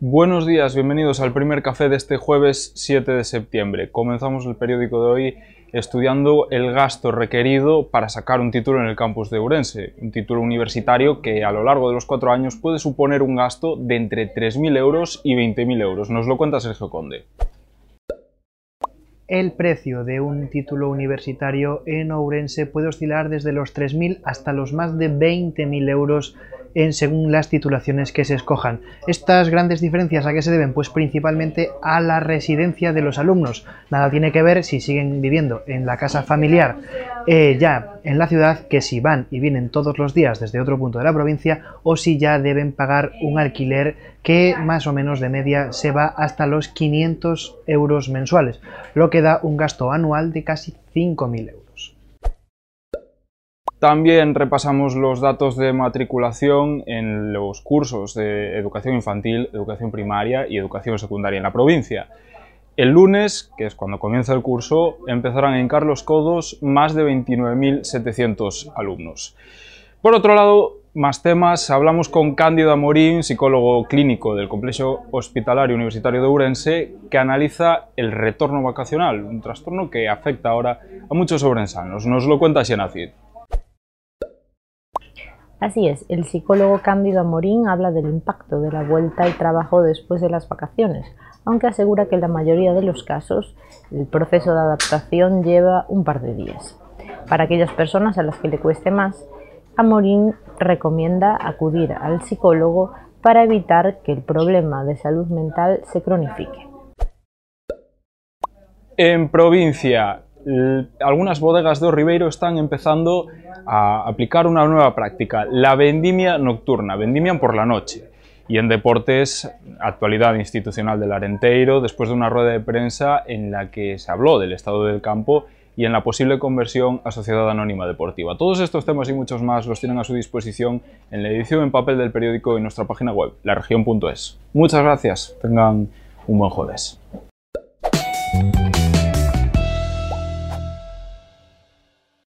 Buenos días, bienvenidos al primer café de este jueves 7 de septiembre. Comenzamos el periódico de hoy estudiando el gasto requerido para sacar un título en el campus de Urense, un título universitario que a lo largo de los cuatro años puede suponer un gasto de entre 3.000 euros y 20.000 euros. Nos lo cuenta Sergio Conde. El precio de un título universitario en Ourense puede oscilar desde los 3.000 hasta los más de 20.000 euros en según las titulaciones que se escojan. Estas grandes diferencias a qué se deben? Pues principalmente a la residencia de los alumnos. Nada tiene que ver si siguen viviendo en la casa familiar eh, ya en la ciudad que si van y vienen todos los días desde otro punto de la provincia o si ya deben pagar un alquiler que más o menos de media se va hasta los 500 euros mensuales, lo que da un gasto anual de casi 5.000 euros. También repasamos los datos de matriculación en los cursos de educación infantil, educación primaria y educación secundaria en la provincia. El lunes, que es cuando comienza el curso, empezarán en Carlos Codos más de 29.700 alumnos. Por otro lado, más temas, hablamos con Cándido Amorín, psicólogo clínico del Complejo Hospitalario Universitario de Urense, que analiza el retorno vacacional, un trastorno que afecta ahora a muchos sobrensanos. Nos lo cuenta Xenacid. Así es, el psicólogo Cándido Amorín habla del impacto de la vuelta al trabajo después de las vacaciones, aunque asegura que en la mayoría de los casos el proceso de adaptación lleva un par de días. Para aquellas personas a las que le cueste más, Amorín recomienda acudir al psicólogo para evitar que el problema de salud mental se cronifique. En provincia, algunas bodegas de Ribeiro están empezando a aplicar una nueva práctica, la vendimia nocturna, vendimian por la noche. Y en deportes, actualidad institucional del Arenteiro, después de una rueda de prensa en la que se habló del estado del campo y en la posible conversión a Sociedad Anónima Deportiva. Todos estos temas y muchos más los tienen a su disposición en la edición en papel del periódico y en nuestra página web, laregion.es. Muchas gracias, tengan un buen jueves.